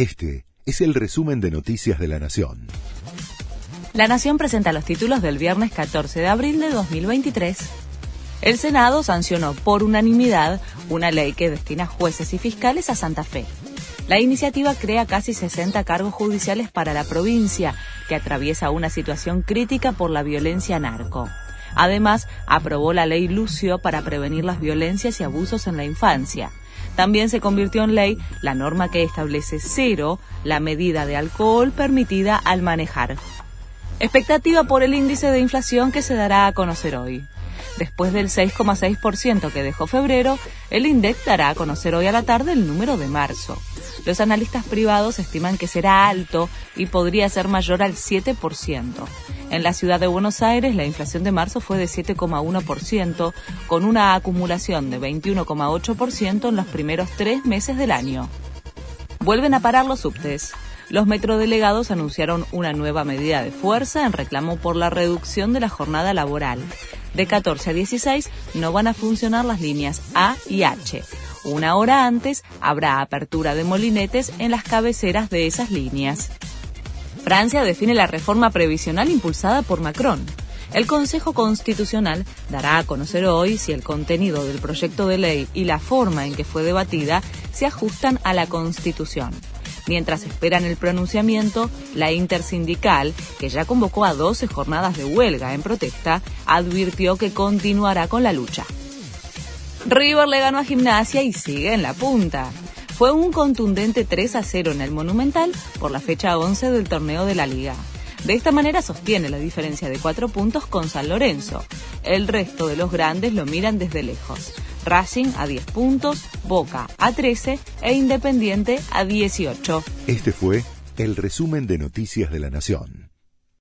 Este es el resumen de Noticias de la Nación. La Nación presenta los títulos del viernes 14 de abril de 2023. El Senado sancionó por unanimidad una ley que destina jueces y fiscales a Santa Fe. La iniciativa crea casi 60 cargos judiciales para la provincia, que atraviesa una situación crítica por la violencia narco. Además, aprobó la ley Lucio para prevenir las violencias y abusos en la infancia. También se convirtió en ley la norma que establece cero la medida de alcohol permitida al manejar. Expectativa por el índice de inflación que se dará a conocer hoy. Después del 6,6% que dejó febrero, el INDEC dará a conocer hoy a la tarde el número de marzo. Los analistas privados estiman que será alto y podría ser mayor al 7%. En la ciudad de Buenos Aires, la inflación de marzo fue de 7,1%, con una acumulación de 21,8% en los primeros tres meses del año. Vuelven a parar los subtes. Los metrodelegados anunciaron una nueva medida de fuerza en reclamo por la reducción de la jornada laboral. De 14 a 16 no van a funcionar las líneas A y H. Una hora antes habrá apertura de molinetes en las cabeceras de esas líneas. Francia define la reforma previsional impulsada por Macron. El Consejo Constitucional dará a conocer hoy si el contenido del proyecto de ley y la forma en que fue debatida se ajustan a la Constitución. Mientras esperan el pronunciamiento, la intersindical, que ya convocó a 12 jornadas de huelga en protesta, advirtió que continuará con la lucha. River le ganó a Gimnasia y sigue en la punta fue un contundente 3 a 0 en el Monumental por la fecha 11 del torneo de la Liga. De esta manera sostiene la diferencia de 4 puntos con San Lorenzo. El resto de los grandes lo miran desde lejos. Racing a 10 puntos, Boca a 13 e Independiente a 18. Este fue el resumen de Noticias de la Nación.